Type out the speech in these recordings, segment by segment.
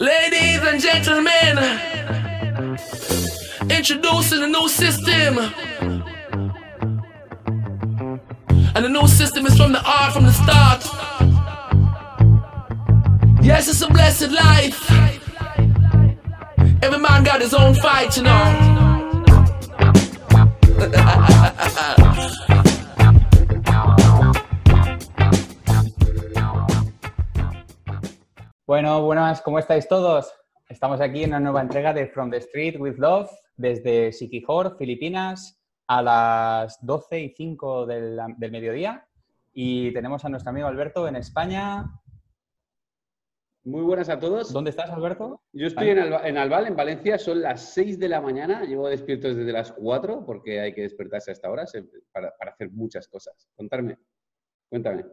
Ladies and gentlemen, introducing a new system. And the new system is from the art from the start. Yes, it's a blessed life. Every man got his own fight, you know. Bueno, buenas, ¿cómo estáis todos? Estamos aquí en una nueva entrega de From the Street with Love desde Siquijor, Filipinas, a las 12 y 5 del, del mediodía. Y tenemos a nuestro amigo Alberto en España. Muy buenas a todos. ¿Dónde estás, Alberto? Yo estoy en, Alba- en Albal, en Valencia, son las 6 de la mañana, llevo despierto desde las 4 porque hay que despertarse a esta hora para, para hacer muchas cosas. Contarme, cuéntame.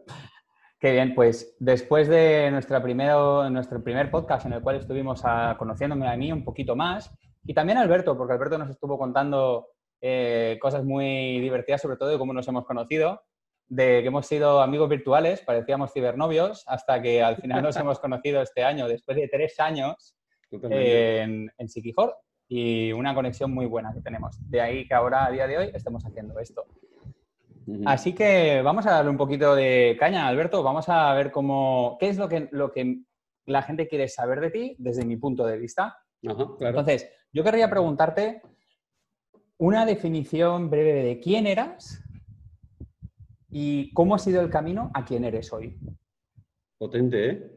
Qué bien, pues después de nuestra primero, nuestro primer podcast en el cual estuvimos a- conociéndome a mí un poquito más y también a Alberto, porque Alberto nos estuvo contando eh, cosas muy divertidas, sobre todo de cómo nos hemos conocido, de que hemos sido amigos virtuales, parecíamos cibernovios, hasta que al final nos hemos conocido este año, después de tres años en, en Siquijor y una conexión muy buena que tenemos. De ahí que ahora, a día de hoy, estemos haciendo esto. Así que vamos a darle un poquito de caña, Alberto. Vamos a ver cómo, qué es lo que, lo que la gente quiere saber de ti desde mi punto de vista. Claro. Entonces, yo querría preguntarte una definición breve de quién eras y cómo ha sido el camino a quién eres hoy. Potente, ¿eh?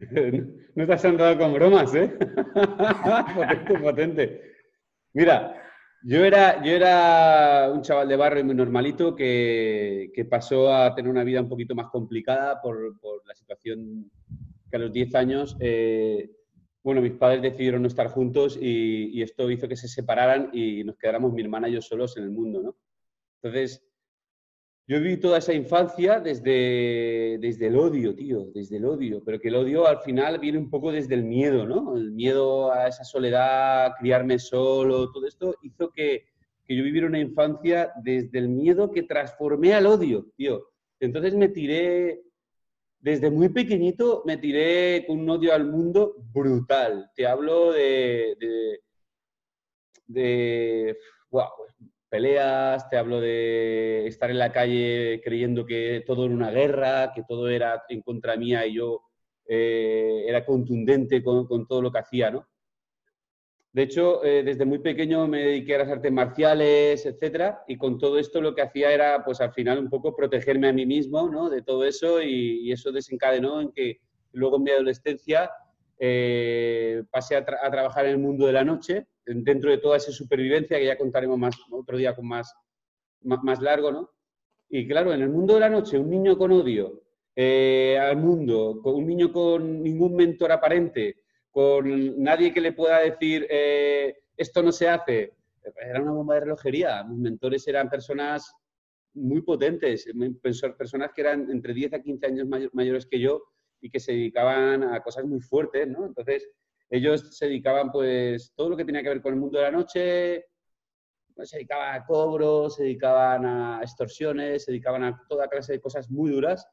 No te has andado con bromas, ¿eh? potente, potente. Mira, yo era, yo era un chaval de barrio muy normalito que, que pasó a tener una vida un poquito más complicada por, por la situación que a los 10 años, eh, bueno, mis padres decidieron no estar juntos y, y esto hizo que se separaran y nos quedáramos mi hermana y yo solos en el mundo, ¿no? Entonces, yo viví toda esa infancia desde, desde el odio, tío, desde el odio, pero que el odio al final viene un poco desde el miedo, ¿no? El miedo a esa soledad, criarme solo, todo esto hizo que, que yo viviera una infancia desde el miedo que transformé al odio, tío. Entonces me tiré, desde muy pequeñito, me tiré con un odio al mundo brutal. Te hablo de, de, de wow, peleas, te hablo de estar en la calle creyendo que todo era una guerra, que todo era en contra mía y yo eh, era contundente con, todo lo que hacía, ¿no? De hecho, eh, desde muy pequeño me dediqué a las artes marciales, etcétera, y con todo esto lo que hacía era, pues al final, un poco protegerme a mí mismo, ¿no? De todo eso y, eso desencadenó en que luego en mi adolescencia eh, pasé a, trabajar en el mundo de la noche, dentro de toda esa supervivencia que ya contaremos más otro día con más, más, más largo, ¿no? Y claro, en el mundo de la noche, un niño con odio eh, al mundo, con un niño con ningún mentor aparente, con nadie que le pueda decir eh, esto no se hace, era una bomba de relojería. Mis mentores eran personas muy potentes, personas que eran entre 10 a 15 años mayores que yo y que se dedicaban a cosas muy fuertes, ¿no? Entonces, ellos se dedicaban, pues, todo lo que tenía que ver con el mundo de la noche, pues, se dedicaban a cobros, se dedicaban a extorsiones, se dedicaban a toda clase de cosas muy duras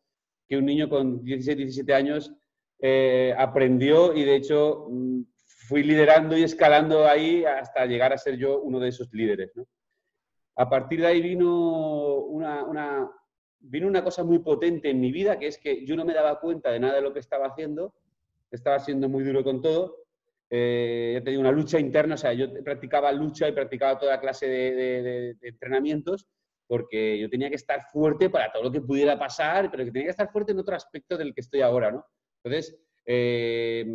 que un niño con 16, 17 años eh, aprendió y, de hecho, mm, fui liderando y escalando ahí hasta llegar a ser yo uno de esos líderes. A partir de ahí vino una, una, vino una cosa muy potente en mi vida, que es que yo no me daba cuenta de nada de lo que estaba haciendo, estaba siendo muy duro con todo, eh, he tenido una lucha interna, o sea, yo practicaba lucha y practicaba toda clase de, de, de, de, entrenamientos porque yo tenía que estar fuerte para todo lo que pudiera pasar, pero que tenía que estar fuerte en otro aspecto del que estoy ahora, ¿no? Entonces, eh,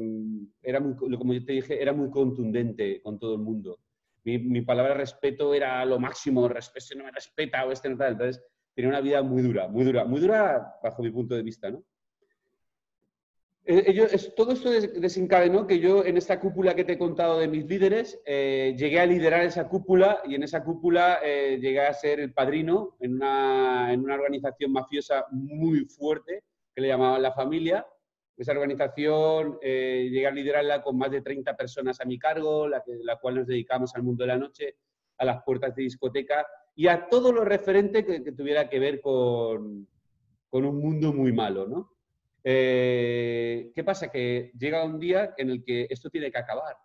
era muy, como yo te dije, era muy contundente con todo el mundo. Mi, mi palabra respeto era lo máximo, respeto, no me respeta o este no tal. Entonces, tenía una vida muy dura, muy dura, muy dura bajo mi punto de vista, ¿no? Ellos, es, todo esto desencadenó que yo en esta cúpula que te he contado de mis líderes, eh, llegué a liderar esa cúpula y en esa cúpula eh, llegué a ser el padrino en una, en una, organización mafiosa muy fuerte que le llamaban La Familia. Esa organización eh, llegué a liderarla con más de 30 personas a mi cargo, la, que, la cual nos dedicamos al mundo de la noche, a las puertas de discoteca y a todo lo referente que, que tuviera que ver con, con un mundo muy malo, ¿no? Eh, ¿qué pasa? Que llega un día en el que esto tiene que acabar.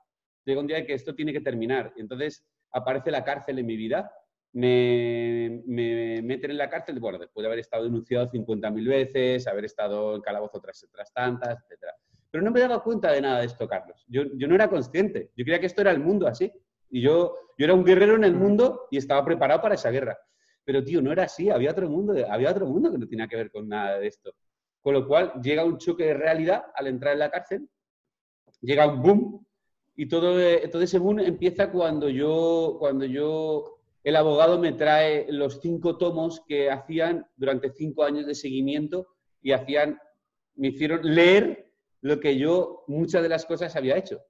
Llega un día en que esto tiene que terminar. Y entonces aparece la cárcel en mi vida. Me, me meten en la cárcel, bueno, después de haber estado denunciado 50.000 veces, haber estado en calabozo otras, otras tantas, etc. Pero no me daba cuenta de nada de esto, Carlos. Yo, yo no era consciente. Yo creía que esto era el mundo así. Y yo, yo era un guerrero en el mundo y estaba preparado para esa guerra. Pero, tío, no era así. Había otro mundo, había otro mundo que no tenía que ver con nada de esto. Con lo cual, llega un choque de realidad al entrar en la cárcel, llega un boom, y todo, todo ese boom empieza cuando yo, cuando yo, el abogado me trae los cinco tomos que hacían durante cinco años de seguimiento y hacían, me hicieron leer lo que yo, muchas de las cosas había hecho.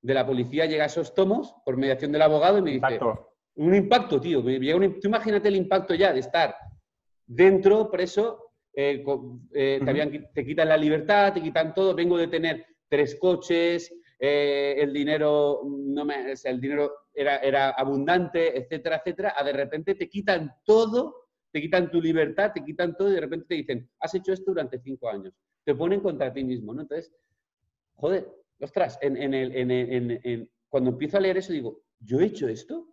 De la policía llega a esos tomos por mediación del abogado y me dice, un impacto, tío. tú imagínate el impacto ya de estar dentro, preso, eh, eh, te, quitan la libertad, te quitan todo. Vengo de tener tres coches, eh, el dinero, no me, el dinero era, era, abundante, etcétera, etcétera. A de repente te quitan todo, te quitan tu libertad, te quitan todo y de repente te dicen, has hecho esto durante cinco años. Te ponen contra ti mismo, ¿no? Entonces, joder, ostras, en, en, cuando empiezo a leer eso digo, ¿yo he hecho esto?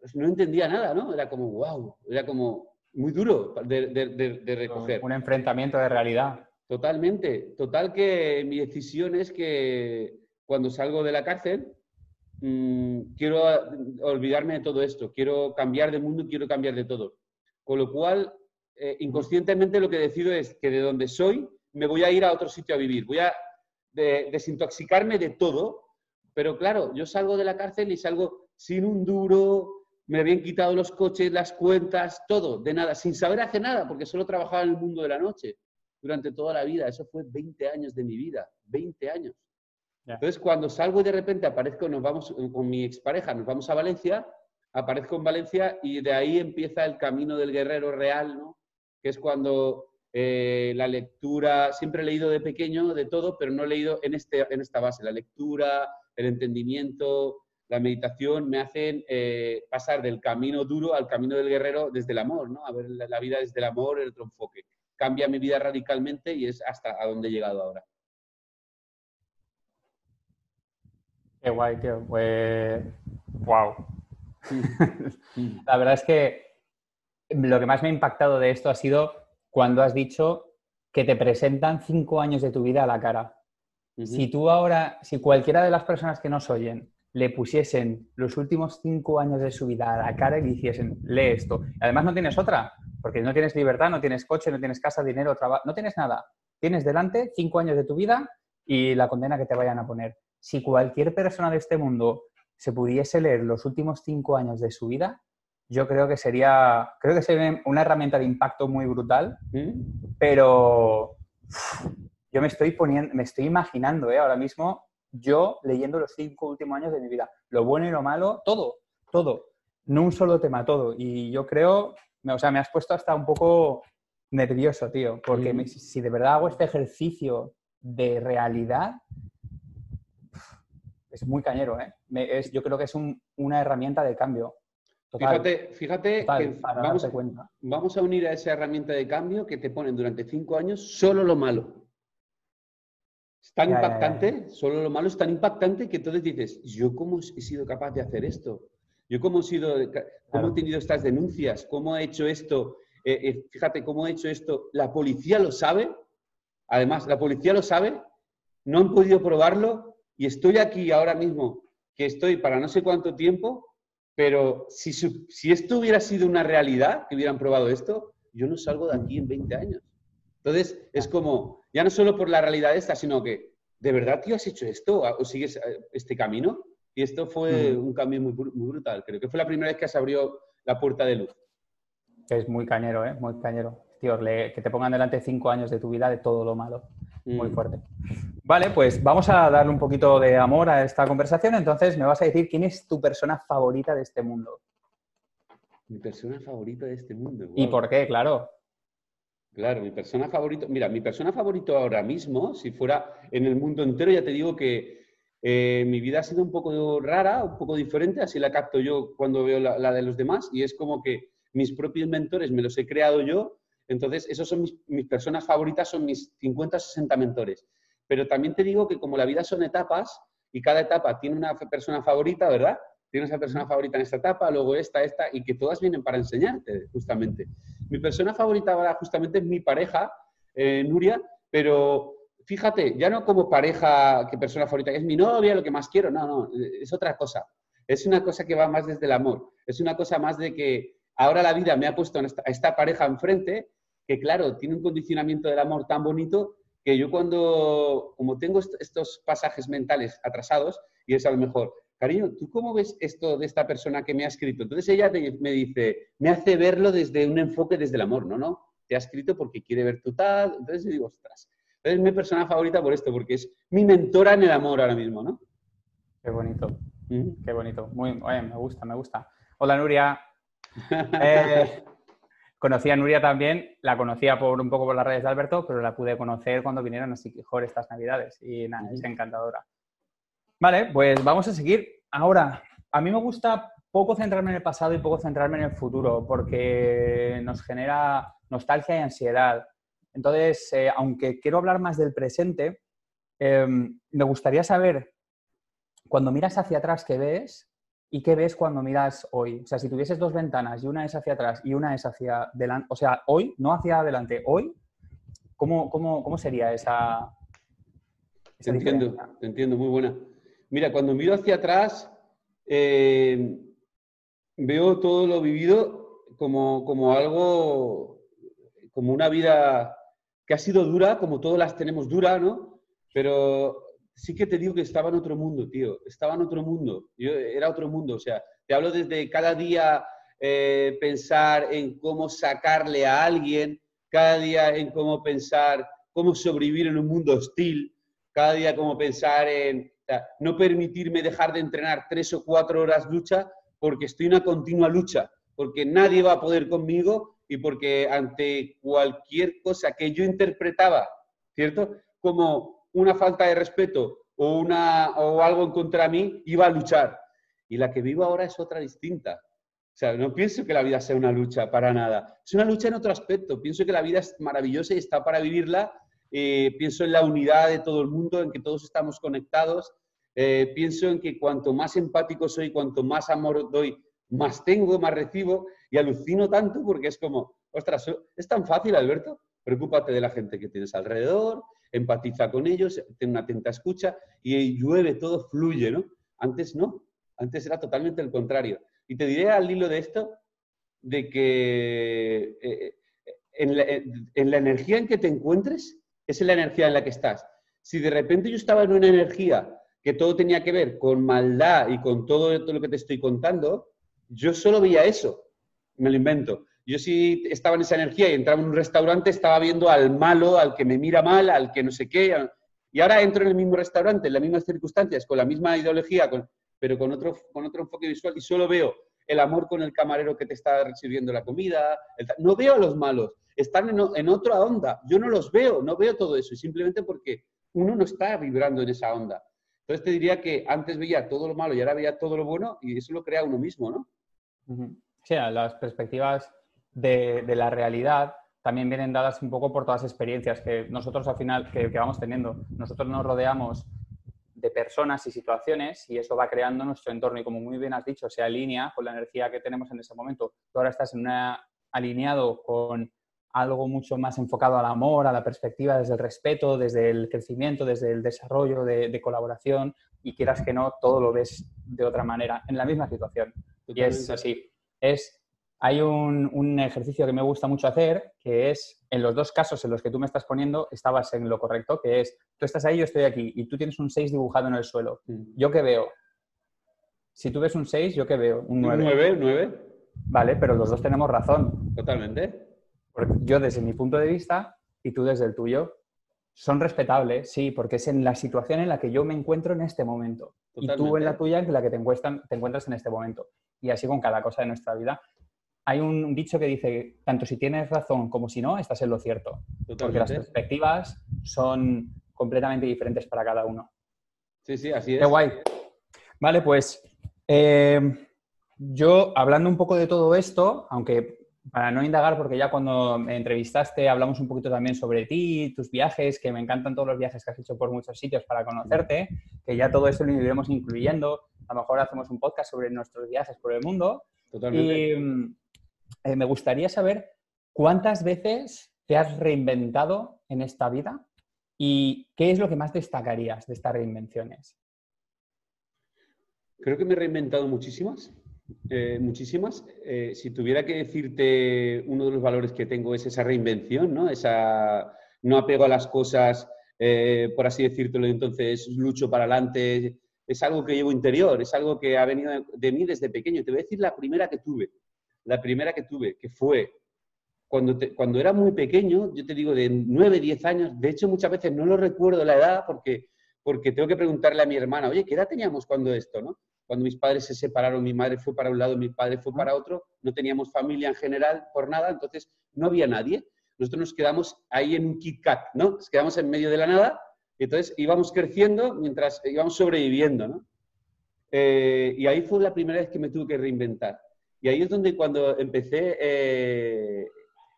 Pues no entendía nada, ¿no? Era como, wow, era como muy duro de, recoger. Un enfrentamiento de realidad. Totalmente. Total que mi decisión es que cuando salgo de la cárcel, mm, quiero olvidarme de todo esto, quiero cambiar de mundo, quiero cambiar de todo. Con lo cual, eh, inconscientemente lo que decido es que de donde soy me voy a ir a otro sitio a vivir, voy a desintoxicarme de todo, pero claro, yo salgo de la cárcel y salgo sin un duro, me habían quitado los coches, las cuentas, todo, de nada, sin saber hacer nada, porque solo trabajaba en el mundo de la noche durante toda la vida. Eso fue 20 años de mi vida, 20 años. Entonces, cuando salgo y de repente aparezco, nos vamos con mi expareja, nos vamos a Valencia, aparezco en Valencia y de ahí empieza el camino del guerrero real, ¿no? Que es cuando eh, la lectura, siempre he leído de pequeño de todo, pero no he leído en, este, en esta base, la lectura, el entendimiento, la meditación me hacen eh, pasar del camino duro al camino del guerrero desde el amor, ¿no? A ver la, vida desde el amor, el otro enfoque. Cambia mi vida radicalmente y es hasta a donde he llegado ahora. Qué guay, tío. Pues, wow. la verdad es que lo que más me ha impactado de esto ha sido cuando has dicho que te presentan cinco años de tu vida a la cara. Si tú ahora, si cualquiera de las personas que nos oyen le pusiesen los últimos cinco años de su vida a la cara y dijesen, lee esto. Además no tienes otra, porque no tienes libertad, no tienes coche, no tienes casa, dinero, trabajo, no tienes nada. Tienes delante cinco años de tu vida y la condena que te vayan a poner. Si cualquier persona de este mundo se pudiese leer los últimos cinco años de su vida, yo creo que sería, creo que sería una herramienta de impacto muy brutal, ¿Mm? pero yo me estoy poniendo, me estoy imaginando ¿eh? ahora mismo yo leyendo los cinco últimos años de mi vida. Lo bueno y lo malo, todo, todo. No un solo tema, todo. Y yo creo, o sea, me has puesto hasta un poco nervioso, tío, porque si de verdad hago este ejercicio de realidad, es muy cañero, ¿eh? es, yo creo que es una herramienta de cambio. Fíjate, fíjate que vamos, vamos a unir a esa herramienta de cambio que te ponen durante cinco años solo lo malo. Es tan impactante, solo lo malo es tan impactante que entonces dices, ¿yo cómo he sido capaz de hacer esto? ¿Yo cómo he, sido, cómo he tenido estas denuncias? ¿Cómo he hecho esto? Eh, eh, fíjate, ¿cómo he hecho esto? ¿La policía lo sabe? Además, la policía lo sabe, no han podido probarlo y estoy aquí ahora mismo, que estoy para no sé cuánto tiempo, pero si, si esto hubiera sido una realidad, que hubieran probado esto, yo no salgo de aquí en 20 años. Entonces, es como, ya no solo por la realidad esta, sino que, ¿de verdad, tío, has hecho esto o sigues eh, este camino? Y esto fue un cambio muy, brutal. Creo que fue la primera vez que se abrió la puerta de luz. Es muy cañero, ¿eh? Muy cañero. Tío, que te pongan delante cinco años de tu vida de todo lo malo. Muy mm. fuerte. Vale, pues vamos a darle un poquito de amor a esta conversación. Entonces, me vas a decir quién es tu persona favorita de este mundo. Mi persona favorita de este mundo. ¿Y por qué? Claro. Claro, mi persona favorito, mira, mi persona favorito ahora mismo, si fuera en el mundo entero, ya te digo que eh, mi vida ha sido un poco rara, un poco diferente, así la capto yo cuando veo la, de los demás, y es como que mis propios mentores me los he creado yo, entonces esos son mis, mis personas favoritas, son mis 50, 60 mentores. Pero también te digo que como la vida son etapas y cada etapa tiene una persona favorita, ¿verdad? Tienes esa persona favorita en esta etapa, luego esta, esta, y que todas vienen para enseñarte, justamente. Mi persona favorita ahora justamente es mi pareja, eh, Nuria, pero fíjate, ya no como pareja, que persona favorita, es mi novia, lo que más quiero, no, no, es otra cosa. Es una cosa que va más desde el amor. Es una cosa más de que ahora la vida me ha puesto a esta, pareja enfrente, que claro, tiene un condicionamiento del amor tan bonito que yo cuando, como tengo estos pasajes mentales atrasados, y es a lo mejor, cariño, ¿tú cómo ves esto de esta persona que me ha escrito? Entonces ella me dice, me hace verlo desde un enfoque desde el amor, ¿no? No, te ha escrito porque quiere ver tu tal. Entonces yo digo, ostras, es mi persona favorita por esto, porque es mi mentora en el amor ahora mismo, ¿no? Qué bonito. Qué bonito. Muy, me gusta, me gusta. Hola, Nuria. Eh, conocí a Nuria también, la conocía por un poco por las redes de Alberto, pero la pude conocer cuando vinieron a Siquijor estas navidades y nada, es encantadora. Vale, pues vamos a seguir. Ahora, a mí me gusta poco centrarme en el pasado y poco centrarme en el futuro, porque nos genera nostalgia y ansiedad. Entonces, eh, aunque quiero hablar más del presente, em, me gustaría saber cuando miras hacia atrás, ¿qué ves? ¿Y qué ves cuando miras hoy? O sea, si tuvieses dos ventanas y una es hacia atrás y una es hacia adelante, o sea, hoy, no hacia adelante, hoy, ¿cómo, cómo, sería esa... te entiendo, te entiendo, muy buena. Mira, cuando miro hacia atrás, eh, veo todo lo vivido como, como algo, como una vida que ha sido dura, como todas las tenemos dura, ¿no? Pero sí que te digo que estaba en otro mundo, tío. Estaba en otro mundo. Yo, era otro mundo. O sea, te hablo desde cada día eh, pensar en cómo sacarle a alguien, cada día en cómo pensar cómo sobrevivir en un mundo hostil, cada día cómo pensar en no permitirme dejar de entrenar tres o cuatro horas lucha porque estoy en una continua lucha, porque nadie va a poder conmigo y porque ante cualquier cosa que yo interpretaba, ¿cierto? Como una falta de respeto o, una, o algo en contra mí, iba a luchar. Y la que vivo ahora es otra distinta. O sea, no pienso que la vida sea una lucha para nada. Es una lucha en otro aspecto. Pienso que la vida es maravillosa y está para vivirla. Eh, pienso en la unidad de todo el mundo, en que todos estamos conectados. Eh, pienso en que cuanto más empático soy, cuanto más amor doy, más tengo, más recibo. Y alucino tanto porque es como, ostras, es tan fácil, Alberto. Preocúpate de la gente que tienes alrededor, empatiza con ellos, tiene una atenta escucha y llueve, todo fluye, ¿no? Antes no, antes era totalmente el contrario. Y te diré al hilo de esto, de que eh, en, la, energía en que te encuentres, es la energía en la que estás. Si de repente yo estaba en una energía que todo tenía que ver con maldad y con todo lo que te estoy contando, yo solo veía eso, me lo invento. Yo si estaba en esa energía y entraba en un restaurante, estaba viendo al malo, al que me mira mal, al que no sé qué. Y ahora entro en el mismo restaurante, en las mismas circunstancias, con la misma ideología, pero con otro, con otro enfoque visual y solo veo el amor con el camarero que te está sirviendo la comida. no veo a los malos, están en, en, otra onda. Yo no los veo, no veo todo eso, simplemente porque uno no está vibrando en esa onda. Entonces te diría que antes veía todo lo malo y ahora veía todo lo bueno y eso lo crea uno mismo, ¿no? Sí, las perspectivas de, la realidad también vienen dadas un poco por todas las experiencias que nosotros al final que, vamos teniendo. Nosotros nos rodeamos de personas y situaciones y eso va creando nuestro entorno y como muy bien has dicho, se alinea con la energía que tenemos en ese momento. Tú ahora estás en una, alineado con algo mucho más enfocado al amor, a la perspectiva desde el respeto, desde el crecimiento, desde el desarrollo de, de colaboración y quieras que no, todo lo ves de otra manera en la misma situación. Y es así. Es hay un, ejercicio que me gusta mucho hacer, que es, en los dos casos en los que tú me estás poniendo, estabas en lo correcto, que es, tú estás ahí, yo estoy aquí, y tú tienes un 6 dibujado en el suelo. Mm. ¿Yo qué veo? Si tú ves un 6, ¿yo qué veo? Un 9. ¿Un 9? 9. Vale, pero los dos tenemos razón. Totalmente. Porque yo desde mi punto de vista y tú desde el tuyo, son respetables, sí, porque es en la situación en la que yo me encuentro en este momento. Y tú en la tuya en la que te te encuentras en este momento. Y así con cada cosa de nuestra vida hay un dicho que dice, tanto si tienes razón como si no, estás en lo cierto. Porque las perspectivas son completamente diferentes para cada uno. Sí, sí, así es. Qué guay. Vale, pues eh, yo hablando un poco de todo esto, aunque para no indagar, porque ya cuando me entrevistaste hablamos un poquito también sobre ti, tus viajes, que me encantan todos los viajes que has hecho por muchos sitios para conocerte, que ya todo esto lo iremos incluyendo. A lo mejor hacemos un podcast sobre nuestros viajes por el mundo. Totalmente. Y mm, eh, me gustaría saber cuántas veces te has reinventado en esta vida y qué es lo que más destacarías de estas reinvenciones. Creo que me he reinventado muchísimas. Eh, muchísimas. Eh, si tuviera que decirte uno de los valores que tengo es esa reinvención, ¿no? Esa no apego a las cosas, eh, por así decírtelo, entonces lucho para adelante. Es algo que llevo interior, es algo que ha venido de mí desde pequeño. Te voy a decir la primera que tuve, la primera que tuve, que fue cuando, cuando era muy pequeño, yo te digo de 9, 10 años, de hecho muchas veces no lo recuerdo la edad porque, porque tengo que preguntarle a mi hermana, oye, ¿qué edad teníamos cuando esto, no? Cuando mis padres se separaron, mi madre fue para un lado, mi padre fue para otro, no teníamos familia en general por nada, entonces no había nadie. Nosotros nos quedamos ahí en un Kit Kat, ¿no? Nos quedamos en medio de la nada y entonces íbamos creciendo mientras íbamos sobreviviendo, ¿no? Eh, y ahí fue la primera vez que me tuve que reinventar. Y ahí es donde cuando empecé, eh,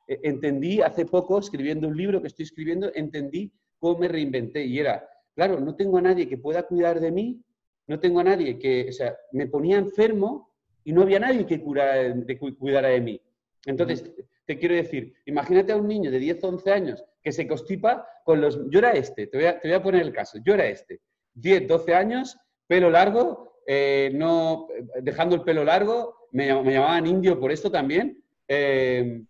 entendí hace poco, escribiendo un libro que estoy escribiendo, entendí cómo me reinventé. Y era, claro, no tengo a nadie que pueda cuidar de mí, no tengo a nadie que, o sea, me ponía enfermo y no había nadie que curara, de, cuidara de mí. Entonces, te quiero decir, imagínate a un niño de 10 o 11 años que se constipa con los... Yo era este, te voy a, te voy a poner el caso, yo era este, 10, 12 años, pelo largo, eh, no, dejando el pelo largo, me, llamaban indio por esto también, eh,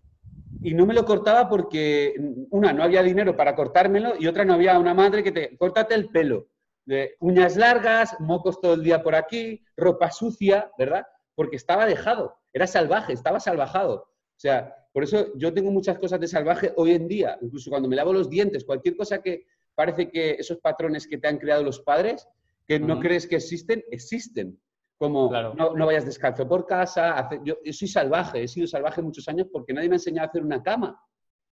y no me lo cortaba porque, una, no había dinero para cortármelo y otra, no había una madre que te, córtate el pelo de uñas largas, mocos todo el día por aquí, ropa sucia, ¿verdad? Porque estaba dejado, era salvaje, estaba salvajado. O sea, por eso yo tengo muchas cosas de salvaje hoy en día, incluso cuando me lavo los dientes, cualquier cosa que parece que esos patrones que te han creado los padres, que no crees que existen, existen. Como no, vayas descalzo por casa, yo, soy salvaje, he sido salvaje muchos años porque nadie me ha enseñado a hacer una cama.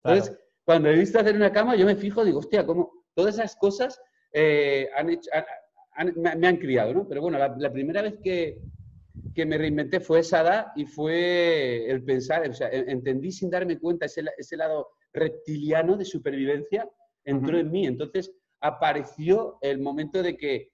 Entonces, cuando he visto hacer una cama, yo me fijo, digo, hostia, como todas esas cosas eh, me, han criado, ¿no? Pero bueno, la, primera vez que, me reinventé fue esa edad y fue el pensar, o sea, entendí sin darme cuenta ese, ese lado reptiliano de supervivencia entró en mí. Entonces apareció el momento de que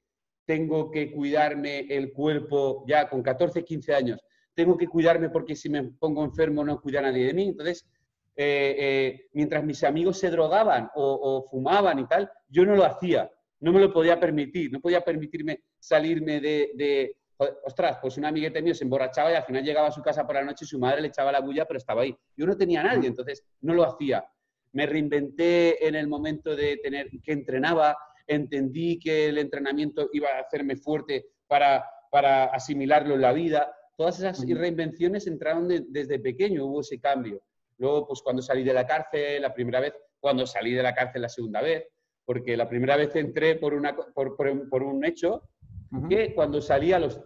tengo que cuidarme el cuerpo ya con 14, 15 años. Tengo que cuidarme porque si me pongo enfermo no cuida nadie de mí. Entonces, eh, eh, mientras mis amigos se drogaban o, fumaban y tal, yo no lo hacía no me lo podía permitir, no podía permitirme salirme de, ostras, pues un amiguete mío se emborrachaba y al final llegaba a su casa por la noche y su madre le echaba la bulla, pero estaba ahí. Yo no tenía a nadie, entonces no lo hacía. Me reinventé en el momento de tener que entrenaba, entendí que el entrenamiento iba a hacerme fuerte para, para asimilarlo en la vida. Todas esas reinvenciones entraron desde pequeño, hubo ese cambio. Luego, pues cuando salí de la cárcel la primera vez, cuando salí de la cárcel la segunda vez, porque la primera vez entré por, una, por, un hecho que cuando salí a los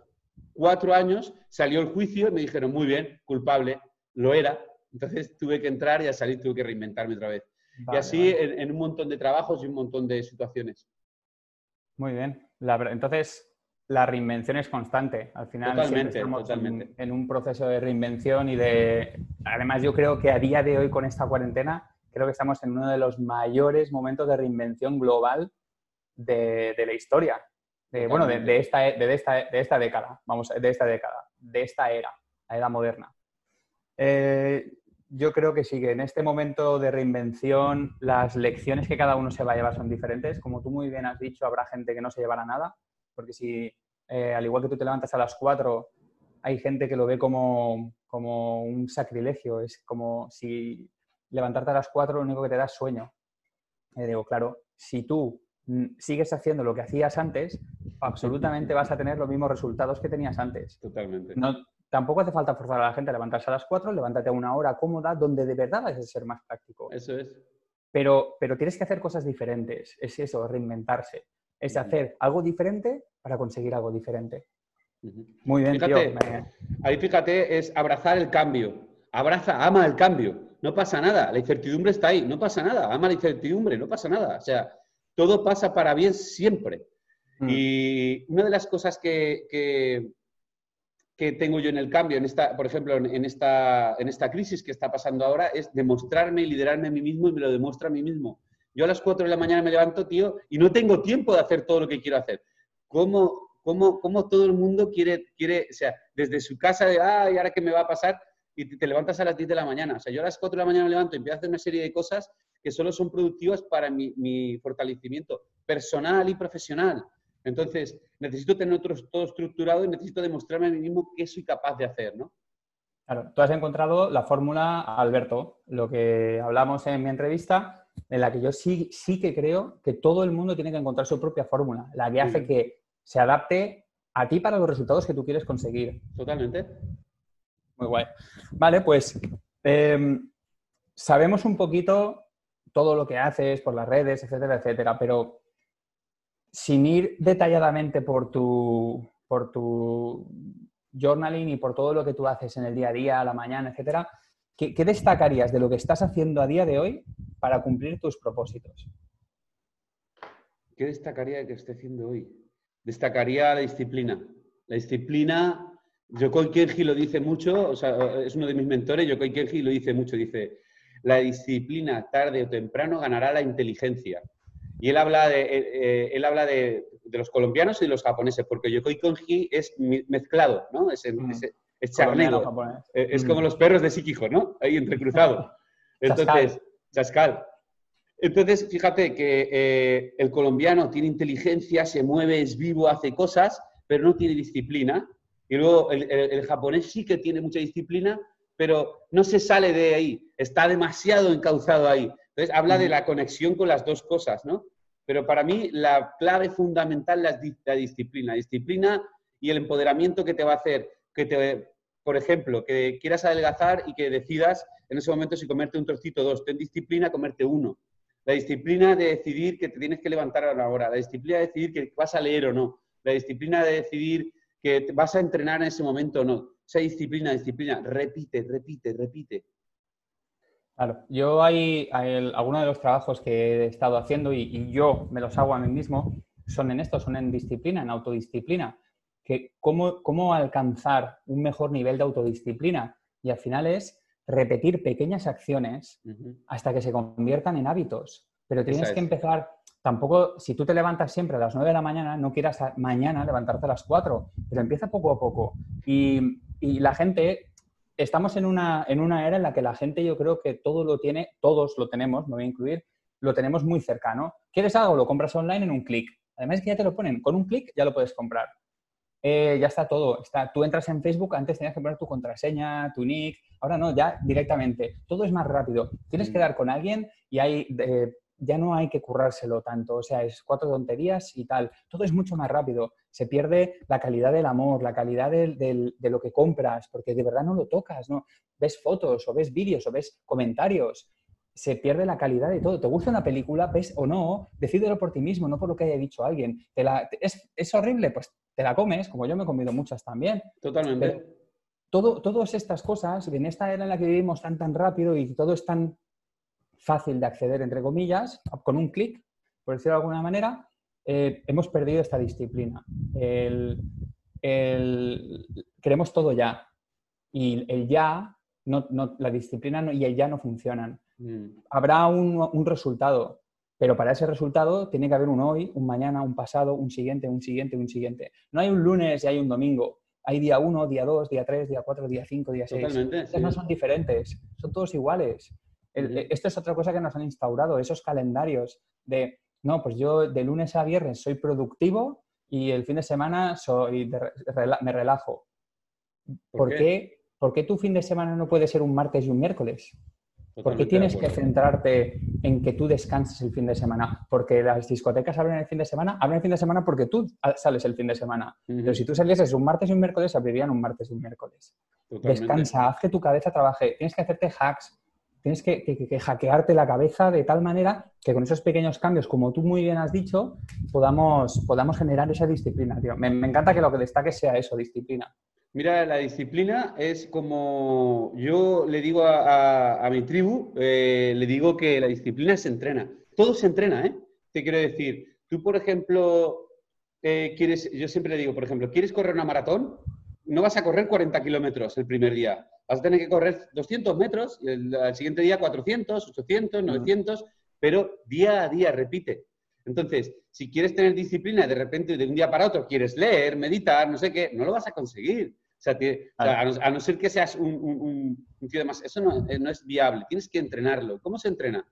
cuatro años salió el juicio y me dijeron, muy bien, culpable, lo era. Entonces tuve que entrar y al salir tuve que reinventarme otra vez. Y así en, un montón de trabajos y un montón de situaciones. Muy bien. entonces, la reinvención es constante. Al final totalmente, estamos en, un proceso de reinvención y de... Además, yo creo que a día de hoy con esta cuarentena creo que estamos en uno de los mayores momentos de reinvención global de, la historia. De, bueno, de, esta, de, esta, de esta década, vamos, de esta década, de esta era, la era moderna. Eh, yo creo que sí, que en este momento de reinvención las lecciones que cada uno se va a llevar son diferentes. Como tú muy bien has dicho, habrá gente que no se llevará nada, porque si, eh, al igual que tú te levantas a las 4, hay gente que lo ve como, como un sacrilegio, es como si levantarte a las 4 lo único que te da es sueño. Y digo, claro, si tú mm, sigues haciendo lo que hacías antes, absolutamente vas a tener los mismos resultados que tenías antes. Totalmente. No, tampoco hace falta forzar a la gente a levantarse a las 4, levántate a una hora cómoda donde de verdad vas a ser más práctico. Eso es. Pero, pero tienes que hacer cosas diferentes. Es eso, reinventarse. Es hacer algo diferente para conseguir algo diferente. Muy bien, tío. Ahí fíjate, es abrazar el cambio. Abraza, ama el cambio no pasa nada, la incertidumbre está ahí, no pasa nada, ama la incertidumbre, no pasa nada. O sea, todo pasa para bien siempre. Mm. Y una de las cosas que, que tengo yo en el cambio, en esta, por ejemplo, en esta, en esta crisis que está pasando ahora, es demostrarme y liderarme a mí mismo y me lo demuestra a mí mismo. Yo a las 4 de la mañana me levanto, tío, y no tengo tiempo de hacer todo lo que quiero hacer. ¿Cómo, cómo, cómo todo el mundo quiere, quiere, o sea, desde su casa de, ay, ¿ahora qué me va a pasar? Y te, levantas a las 10 de la mañana. O sea, yo a las 4 de la mañana me levanto y empiezo a hacer una serie de cosas que solo son productivas para mi, mi fortalecimiento personal y profesional. Entonces, necesito tener todo estructurado y necesito demostrarme a mí mismo qué soy capaz de hacer, ¿no? Claro, tú has encontrado la fórmula, Alberto, lo que hablamos en mi entrevista, en la que yo sí, sí que creo que todo el mundo tiene que encontrar su propia fórmula, la que hace que se adapte a ti para los resultados que tú quieres conseguir. Totalmente. Muy guay. Vale, pues em, sabemos un poquito todo lo que haces por las redes, etcétera, etcétera, pero sin ir detalladamente por tu, por tu journaling y por todo lo que tú haces en el día a día, a la mañana, etcétera, ¿qué, destacarías de lo que estás haciendo a día de hoy para cumplir tus propósitos? ¿Qué destacaría de que esté haciendo hoy? Destacaría la disciplina. La disciplina, Yokoi Kenji lo dice mucho, o sea, es uno de mis mentores, Yokoi Kenji lo dice mucho, dice, la disciplina tarde o temprano ganará la inteligencia. Y él habla de, eh, eh, él habla de, los colombianos y de los japoneses, porque Yokoi Konji es mezclado, ¿no? Es, mm. es, es eh, Es, como mm. los perros de Sikijo, ¿no? Ahí entrecruzado. Entonces, chascal. Entonces, fíjate que el colombiano tiene inteligencia, se mueve, es vivo, hace cosas, pero no tiene disciplina. Y luego el, el japonés sí que tiene mucha disciplina, pero no se sale de ahí, está demasiado encauzado ahí. Entonces, habla de la conexión con las dos cosas, ¿no? Pero para mí la clave fundamental es la disciplina. Disciplina y el empoderamiento que te va a hacer que te, por ejemplo, que quieras adelgazar y que decidas en ese momento si comerte un trocito o dos. Ten disciplina, comerte uno. La disciplina de decidir que te tienes que levantar a la hora. La disciplina de decidir que vas a leer o no. La disciplina de decidir que vas a entrenar en ese momento o no. O sea, disciplina, disciplina. Repite, repite, repite. Claro, yo hay, algunos de los trabajos que he estado haciendo y, yo me los hago a mí mismo son en esto, son en disciplina, en autodisciplina. Que cómo, cómo alcanzar un mejor nivel de autodisciplina y al final es repetir pequeñas acciones hasta que se conviertan en hábitos. Pero tienes que empezar, tampoco, si tú te levantas siempre a las 9 de la mañana, no quieras mañana levantarte a las 4, pero empieza poco a poco. Y, y la gente estamos en una, en una era en la que la gente yo creo que todo lo tiene, todos lo tenemos, me voy a incluir, lo tenemos muy cercano. ¿Quieres algo? Lo compras online en un clic. Además que ya te lo ponen, con un clic ya lo puedes comprar. Eh, ya está todo. Está, tú entras en Facebook, antes tenías que poner tu contraseña, tu nick, ahora no, ya directamente. Todo es más rápido. Tienes que mm. dar con alguien y hay eh, ya no hay que currárselo tanto, o sea, es cuatro tonterías y tal, todo es mucho más rápido, se pierde la calidad del amor, la calidad de lo que compras, porque de verdad no lo tocas, ¿no? Ves fotos o ves vídeos o ves comentarios, se pierde la calidad de todo. ¿Te gusta una película, ves o no? Decídelo por ti mismo, no por lo que haya dicho alguien. es, horrible? Pues te la comes, como yo me he comido muchas también. Totalmente. todo, todas estas cosas, en esta era en la que vivimos tan, tan rápido y todo es tan fácil de acceder, entre comillas, con un clic, por decirlo de alguna manera, eh, hemos perdido esta disciplina. queremos todo ya. Y el ya, no, la disciplina y el ya no funcionan. Mm. Habrá un, resultado, pero para ese resultado tiene que haber un hoy, un mañana, un pasado, un siguiente, un siguiente, un siguiente. No hay un lunes y hay un domingo. Hay día uno, día dos, día tres, día cuatro, día cinco, día seis. No son diferentes, son todos iguales. Esto es otra cosa que nos han instaurado, esos calendarios de, no, pues yo de lunes a viernes soy productivo y el fin de semana soy me relajo. ¿Por, qué? ¿Por qué tu fin de semana no puede ser un martes y un miércoles? ¿Por qué tienes que centrarte en que tú descanses el fin de semana? Porque las discotecas abren el fin de semana, abren el fin de semana porque tú sales el fin de semana. Pero si tú salieses un martes y un miércoles, abrirían un martes y un miércoles. Descansa, haz que tu cabeza trabaje. Tienes que hacerte hacks, tienes que, hackearte la cabeza de tal manera que con esos pequeños cambios, como tú muy bien has dicho, podamos, podamos generar esa disciplina, tío. Me, encanta que lo que destaque sea eso, disciplina. Mira, la disciplina es como yo le digo a, mi tribu, eh, le digo que la disciplina se entrena. Todo se entrena, ¿eh? Te quiero decir, tú, por ejemplo, eh, quieres, yo siempre le digo, por ejemplo, ¿quieres correr una maratón? no vas a correr 40 kilómetros el primer día. Vas a tener que correr 200 metros, y el, el siguiente día 400, 800, 900, pero día a día, repite. Entonces, si quieres tener disciplina, de repente, de un día para otro, quieres leer, meditar, no sé qué, no lo vas a conseguir. O sea, sea, a, no, a no ser que seas un, un- un- un tío de más, eso no, eh, no es viable. Tienes que entrenarlo. ¿Cómo se entrena?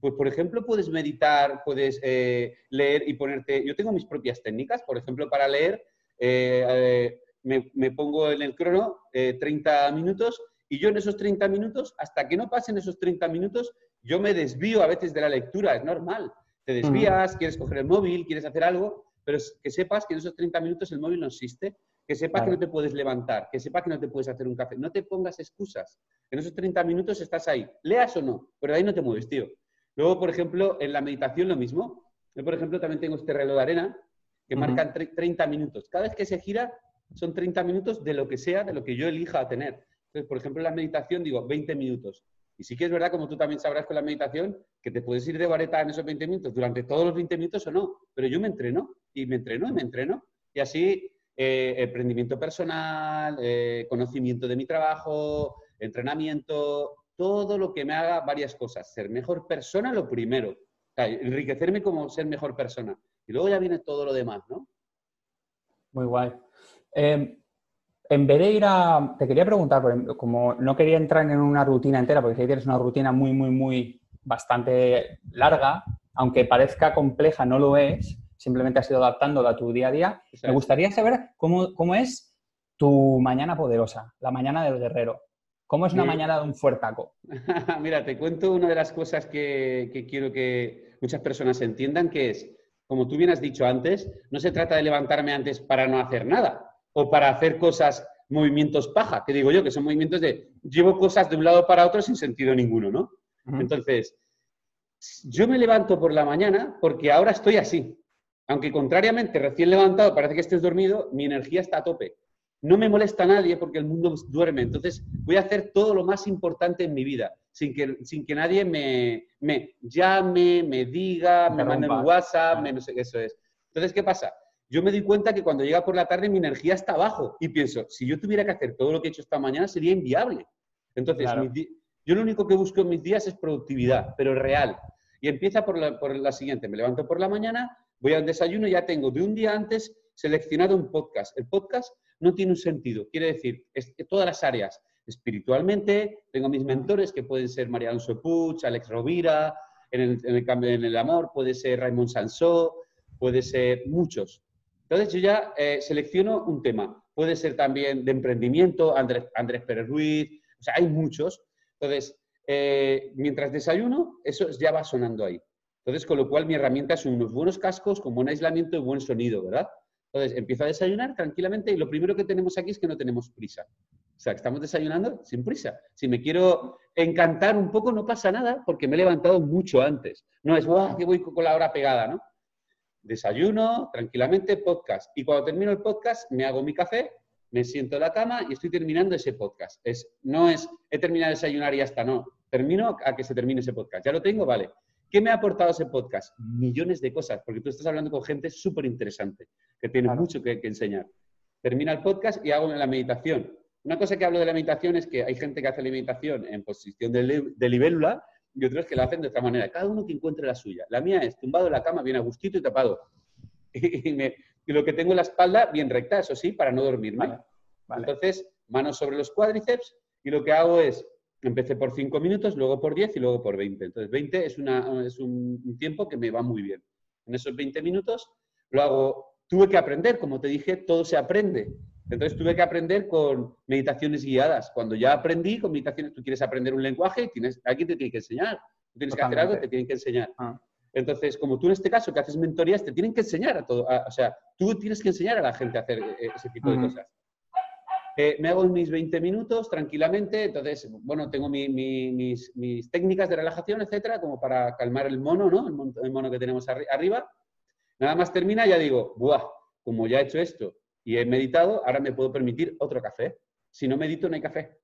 Pues, por ejemplo, puedes meditar, puedes eh, leer y ponerte... Yo tengo mis propias técnicas, por ejemplo, para leer, eh, eh, me, me pongo en el crono eh, 30 minutos y yo en esos 30 minutos, hasta que no pasen esos 30 minutos, yo me desvío a veces de la lectura, es normal. Te desvías, quieres coger el móvil, quieres hacer algo, pero que sepas que en esos 30 minutos el móvil no existe, que sepas Claro. que no te puedes levantar, que sepas que no te puedes hacer un café, no te pongas excusas. En esos 30 minutos estás ahí, leas o no, pero de ahí no te mueves, tío. Luego, por ejemplo, en la meditación lo mismo. Yo, por ejemplo, también tengo este reloj de arena que Ujú. marcan tre- 30 minutos. Cada vez que se gira son 30 minutos de lo que sea, de lo que yo elija tener. Entonces, por ejemplo, la meditación digo 20 minutos. Y sí que es verdad, como tú también sabrás con la meditación, que te puedes ir de vareta en esos 20 minutos durante todos los 20 minutos o no. Pero yo me entreno y me entreno y me entreno. Y así, eh, emprendimiento personal, eh, conocimiento de mi trabajo, entrenamiento, todo lo que me haga varias cosas. Ser mejor persona, lo primero. Enriquecerme como ser mejor persona. Y luego ya viene todo lo demás, ¿no? Muy guay. Eh, en vez de ir a... Te quería preguntar, como no quería entrar en una rutina entera, porque sé que tienes una rutina muy, muy, muy bastante larga, aunque parezca compleja, no lo es, simplemente has ido adaptándola a tu día a día. Me gustaría saber cómo, cómo es tu mañana poderosa, la mañana del guerrero. ¿Cómo es una mañana de un fuertaco? Mira, te cuento una de las cosas que, que quiero que muchas personas entiendan, que es, como tú bien has dicho antes, no se trata de levantarme antes para no hacer nada o para hacer cosas, movimientos paja, que digo yo, que son movimientos de llevo cosas de un lado para otro sin sentido ninguno, ¿no? Entonces, yo me levanto por la mañana porque ahora estoy así. Aunque contrariamente, recién levantado, parece que estés dormido, mi energía está a tope. No me molesta a nadie porque el mundo duerme. Entonces, voy a hacer todo lo más importante en mi vida, sin que, sin que nadie me, me llame, me diga, me mande un. WhatsApp, me no sé qué eso es. Entonces, ¿qué pasa? Yo me di cuenta que cuando llega por la tarde mi energía está abajo y pienso, si yo tuviera que hacer todo lo que he hecho esta mañana sería inviable. Entonces, Claro. yo lo único que busco en mis días es productividad, pero real. Y empieza por la, por la siguiente. Me levanto por la mañana, voy al desayuno y ya tengo de un día antes seleccionado un podcast. El podcast no tiene un sentido. Quiere decir, es todas las áreas. Espiritualmente, tengo mis mentores que pueden ser María Alonso Puig, Alex Rovira, en el, en el en el amor, puede ser Raymond Sansó, puede ser muchos. Entonces yo ya eh, selecciono un tema. Puede ser también de emprendimiento, Andrés, Andrés Pérez Ruiz, o sea, hay muchos. Entonces, eh, mientras desayuno, eso ya va sonando ahí. Entonces, con lo cual mi herramienta son unos buenos cascos con buen aislamiento y buen sonido, ¿verdad? Entonces, empiezo a desayunar tranquilamente y lo primero que tenemos aquí es que no tenemos prisa. O sea, estamos desayunando sin prisa. Si me quiero encantar un poco, no pasa nada porque me he levantado mucho antes. No es, ¡guau! que voy con la hora pegada, ¿no? Desayuno, tranquilamente, podcast. Y cuando termino el podcast, me hago mi café, me siento en la cama y estoy terminando ese podcast. Es, no es, he terminado de desayunar y ya está, no. Termino a que se termine ese podcast. ¿Ya lo tengo? Vale. ¿Qué me ha aportado ese podcast? Millones de cosas, porque tú estás hablando con gente súper interesante, que tiene Claro. mucho que, que enseñar. Termina el podcast y hago la meditación. Una cosa que hablo de la meditación es que hay gente que hace la meditación en posición de libélula y otros que la hacen de otra manera. Cada uno que encuentre la suya. La mía es tumbado en la cama, bien a gustito y tapado. Y, me- y lo que tengo en la espalda bien recta, eso sí, para no dormirme. Vale, vale. Entonces, manos sobre los cuádriceps y lo que hago es, empecé por 5 minutos, luego por 10 y luego por 20. Entonces, 20 es, una, es un, un tiempo que me va muy bien. En esos 20 minutos lo hago, tuve que aprender, como te dije, todo se aprende. Entonces tuve que aprender con meditaciones guiadas. Cuando ya aprendí con meditaciones, tú quieres aprender un lenguaje y tienes, alguien te tiene que enseñar. Tú tienes que hacer algo, te tienen que enseñar. Ah. Entonces, como tú en este caso que haces mentorías, te tienen que enseñar a todo. a- o sea, tú tienes que enseñar a la gente a hacer eh, ese tipo de cosas. Eh, me hago mis 20 minutos tranquilamente, entonces, bueno, tengo mi- mi- mis, mis técnicas de relajación, etcétera, como para calmar el mono, ¿no? El, mon- el mono que tenemos arri- arriba. Nada más termina, ya digo, ¡buah! Como ya he hecho esto y he meditado, ahora me puedo permitir otro café. Si no medito, no hay café.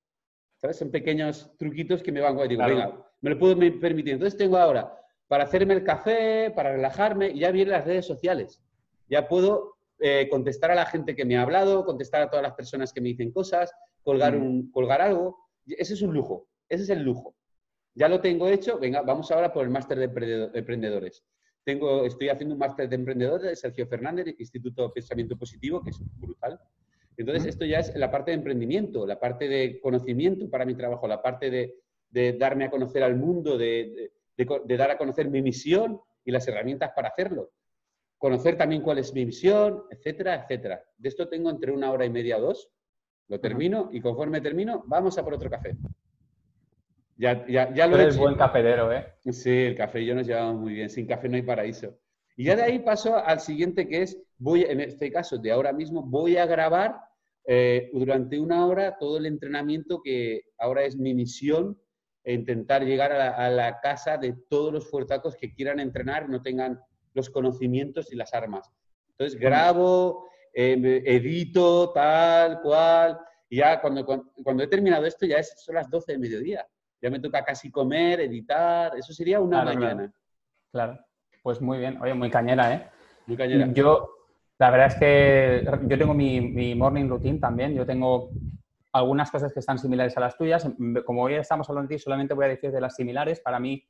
¿Sabes? Son pequeños truquitos que me van, guay. digo, Claro. venga, me lo puedo permitir. Entonces tengo ahora para hacerme el café, para relajarme, y ya vienen las redes sociales. Ya puedo eh, contestar a la gente que me ha hablado, contestar a todas las personas que me dicen cosas, colgar, Mm. un, colgar algo. Ese es un lujo, ese es el lujo. Ya lo tengo hecho, venga, vamos ahora por el máster de emprendedores. Tengo, estoy haciendo un máster de emprendedores de Sergio Fernández, Instituto de Pensamiento Positivo, que es brutal. Entonces, esto ya es la parte de emprendimiento, la parte de conocimiento para mi trabajo, la parte de, de darme a conocer al mundo, de, de- de dar a conocer mi misión y las herramientas para hacerlo. Conocer también cuál es mi misión, etcétera, etcétera. De esto tengo entre una hora y media o dos. Lo termino y conforme termino, vamos a por otro café. Ya, ya, ya Tú lo he eres buen cafetero, ¿eh? Sí, el café y yo nos llevamos muy bien. Sin café no hay paraíso. Y ya de ahí paso al siguiente que es, voy, en este caso de ahora mismo, voy a grabar eh, durante una hora todo el entrenamiento que ahora es mi misión, intentar llegar a la, a la casa de todos los fuertacos que quieran entrenar, no tengan los conocimientos y las armas. Entonces grabo, eh, edito, tal, cual, y ya cuando, cuando, cuando he terminado esto ya es, son las 12 de mediodía. Ya me toca casi comer, editar, eso sería una Claro, mañana. Claro. Pues muy bien. Oye, muy cañera, ¿eh? Muy cañera. Yo, la verdad es que yo tengo mi, mi morning routine también. Yo tengo algunas cosas que están similares a las tuyas. Como hoy estamos hablando de ti, solamente voy a decir de las similares. Para mí,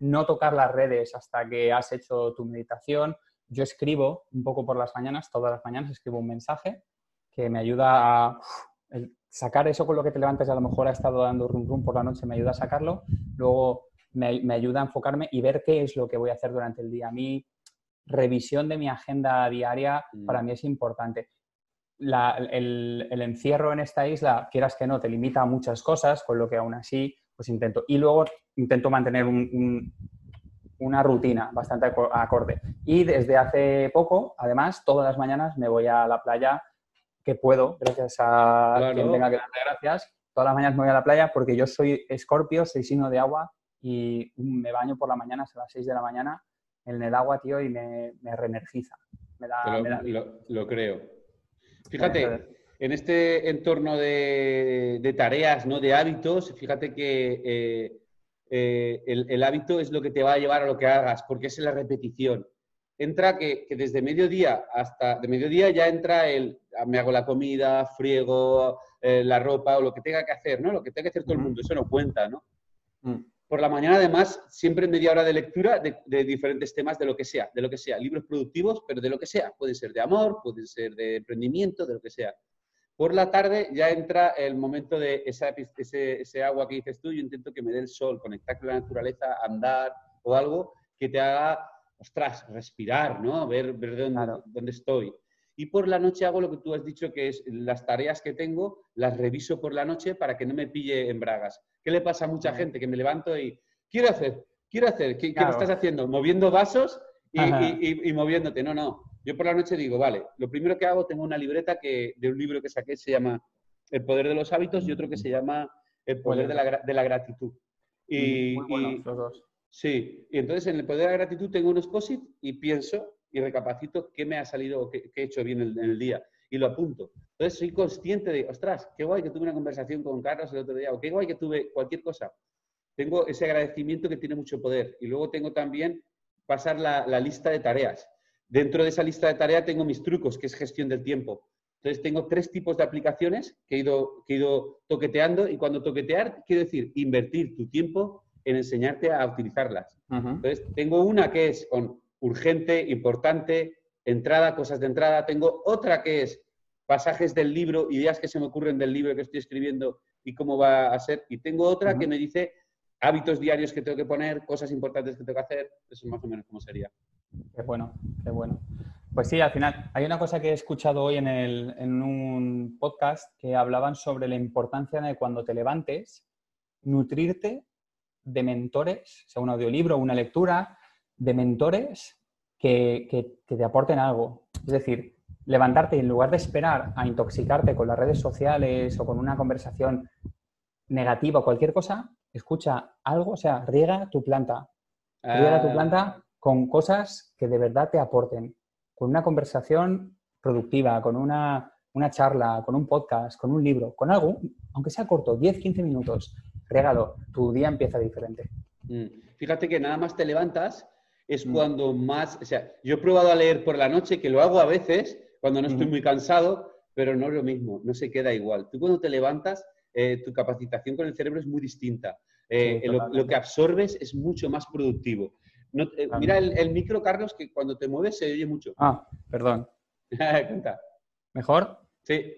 no tocar las redes hasta que has hecho tu meditación. Yo escribo un poco por las mañanas, todas las mañanas escribo un mensaje que me ayuda a el sacar eso con lo que te levantas y a lo mejor ha estado dando rum rum por la noche, me ayuda a sacarlo. Luego me, me ayuda a enfocarme y ver qué es lo que voy a hacer durante el día. A mí, revisión de mi agenda diaria Mm. para mí es importante. La- el, el encierro en esta isla, quieras que no, te limita a muchas cosas, con lo que aún así, pues intento. Y luego intento mantener un- un- una rutina bastante aco- acorde. Y desde hace poco, además, todas las mañanas me voy a la playa, que puedo, gracias a Claro. quien tenga que darle gracias. Todas las mañanas me voy a la playa porque yo soy escorpio, soy signo de agua y me baño por la mañana a las 6 de la mañana en el agua, tío, y me, me reenergiza. Me da, lo, me da- lo- lo creo. Fíjate, en este entorno de, de tareas, ¿no? de hábitos, fíjate que eh, eh, el, el hábito es lo que te va a llevar a lo que hagas, porque es la repetición. Entra que, que desde mediodía hasta de mediodía ya entra el ah, me hago la comida, friego, eh, la ropa o lo que tenga que hacer, ¿no? Lo que tenga que hacer todo el mundo, eso no cuenta, ¿no? Mm. Por la mañana, además, siempre media hora de lectura de, de diferentes temas, de lo que sea, de lo que sea, libros productivos, pero de lo que sea. Puede ser de amor, puede ser de emprendimiento, de lo que sea. Por la tarde ya entra el momento de esa, ese, ese agua que dices tú, yo intento que me dé el sol, conectar con la naturaleza, andar o algo que te haga, ostras, respirar, ¿no? Ver, ver de dónde, Claro. dónde estoy. Y por la noche hago lo que tú has dicho, que es las tareas que tengo, las reviso por la noche para que no me pille en bragas. ¿Qué le pasa a mucha gente que me levanto y quiero hacer, quiero hacer, ¿qué, qué Claro. estás haciendo? Moviendo vasos y, Ajá. y- y- y moviéndote. No, no. Yo por la noche digo, vale, lo primero que hago, tengo una libreta que, de un libro que saqué, se llama El poder de los hábitos y otro que se llama El poder de la, de la gratitud. Y, Muy buenos y- los dos. Sí, y entonces en el poder de la gratitud tengo unos posit y pienso y recapacito qué me ha salido qué, he hecho bien en, el día y lo apunto. Entonces soy consciente de, ostras, qué guay que tuve una conversación con Carlos el otro día o qué guay que tuve cualquier cosa. Tengo ese agradecimiento que tiene mucho poder y luego tengo también pasar la, la lista de tareas. Dentro de esa lista de tareas tengo mis trucos, que es gestión del tiempo. Entonces tengo tres tipos de aplicaciones que he ido, que he ido toqueteando y cuando toquetear quiero decir invertir tu tiempo en enseñarte a utilizarlas. Entonces, tengo una que es con urgente, importante, entrada, cosas de entrada. Tengo otra que es pasajes del libro, ideas que se me ocurren del libro que estoy escribiendo y cómo va a ser. Y tengo otra que me dice hábitos diarios que tengo que poner, cosas importantes que tengo que hacer. Eso es más o menos como sería. Qué bueno, qué bueno. Pues sí, al final, hay una cosa que he escuchado hoy en, el- en un podcast que hablaban sobre la importancia de cuando te levantes, nutrirte de mentores, sea un audiolibro o una lectura, de mentores que, que- que te aporten algo. Es decir, levantarte y en lugar de esperar a intoxicarte con las redes sociales o con una conversación negativa o cualquier cosa, escucha algo, o sea, riega tu planta, Riega tu Ah, planta con cosas que de verdad te aporten, con una conversación productiva, con una, una charla, con un podcast, con un libro, con algo, aunque sea corto, 10, 15 minutos, regalo, tu día empieza diferente. Mm. Fíjate que nada más te levantas es Mm. cuando más, o sea, yo he probado a leer por la noche, que lo hago a veces, cuando no estoy Ujú. muy cansado, pero no es lo mismo, no se queda igual. Tú cuando te levantas, eh, tu capacitación con el cerebro es muy distinta. Eh, Sí, lo, que absorbes es mucho más productivo. No- eh, mira el, el micro, Carlos, que cuando te mueves se oye mucho. Ah, perdón. ¿Mejor? Sí.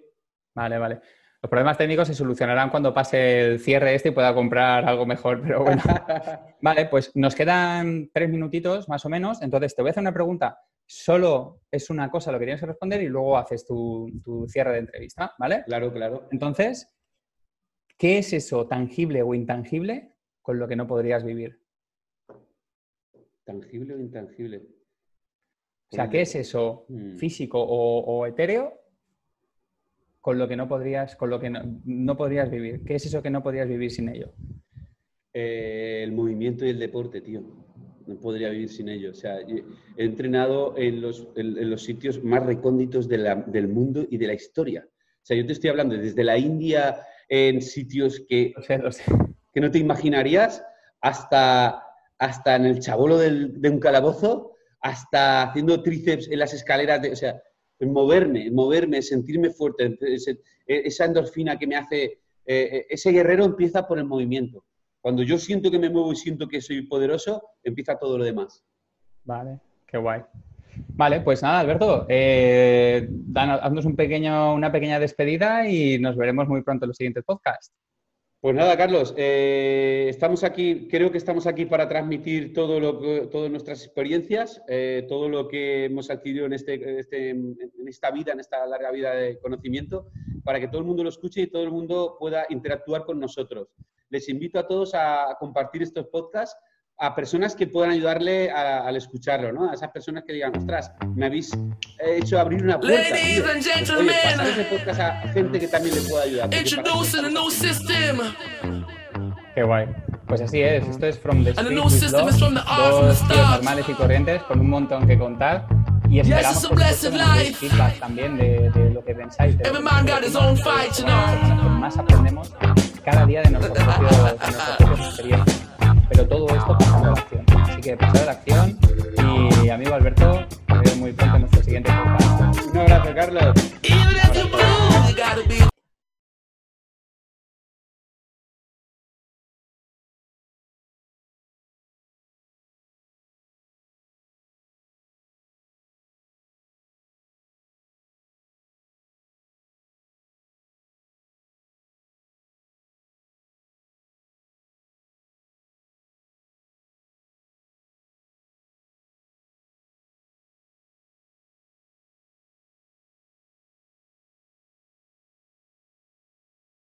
Vale, vale. Los problemas técnicos se solucionarán cuando pase el cierre este y pueda comprar algo mejor, pero bueno. Vale, pues nos quedan tres minutitos más o menos. Entonces te voy a hacer una pregunta. Solo es una cosa lo que tienes que responder y luego haces tu, tu cierre de entrevista, ¿vale? claro, claro. Entonces, ¿qué es eso tangible o intangible con lo que no podrías vivir? Tangible o intangible. O sea, ¿qué es eso Mm. físico o, o etéreo con lo que no podrías, con lo que no, no podrías vivir? ¿Qué es eso que no podrías vivir sin ello? Eh, el movimiento y el deporte, tío. No podría vivir sin ello. O sea, he entrenado en los, en- en los sitios más recónditos de la- del mundo y de la historia. O sea, yo te estoy hablando desde la India en sitios que, Lo sé, lo sé. que no te imaginarías hasta, hasta en el chabolo del- de un calabozo, hasta haciendo tríceps en las escaleras. De, o sea, moverme, moverme, sentirme fuerte, esa endorfina que me hace... eh, ese guerrero empieza por el movimiento. Cuando yo siento que me muevo y siento que soy poderoso, empieza todo lo demás. Vale, qué guay. Vale, pues nada, Alberto, eh, haznos un pequeño, una pequeña despedida y nos veremos muy pronto en los siguientes podcasts. Pues nada, Carlos, eh, estamos aquí, creo que estamos aquí para transmitir todo lo que- todas nuestras experiencias, eh, todo lo que hemos adquirido en, este, este- en esta vida, en esta larga vida de conocimiento, para que todo el mundo lo escuche y todo el mundo pueda interactuar con nosotros. Les invito a todos a compartir estos podcasts a personas que puedan ayudarle a- al escucharlo, ¿no? A esas personas que digan, ostras, me habéis hecho abrir una puerta. Ladies tío". and Pues, gentlemen. Oye, ese podcast a gente que también le pueda ayudar. Introducing a new system. Qué guay. Pues así es, esto es From the And the Street new with system Love, is from the dos tíos normales y corrientes con un montón que contar y Yes, esperamos it's a por supuesto, que feedback también de, de lo que pensáis. de lo Every que más aprendemos cada día de nuestras propios- de experiencias. Pero todo esto pasando a la acción. Así que pasar a la acción y amigo Alberto, te veo muy pronto en nuestro siguiente podcast. Un abrazo, Carlos. Even if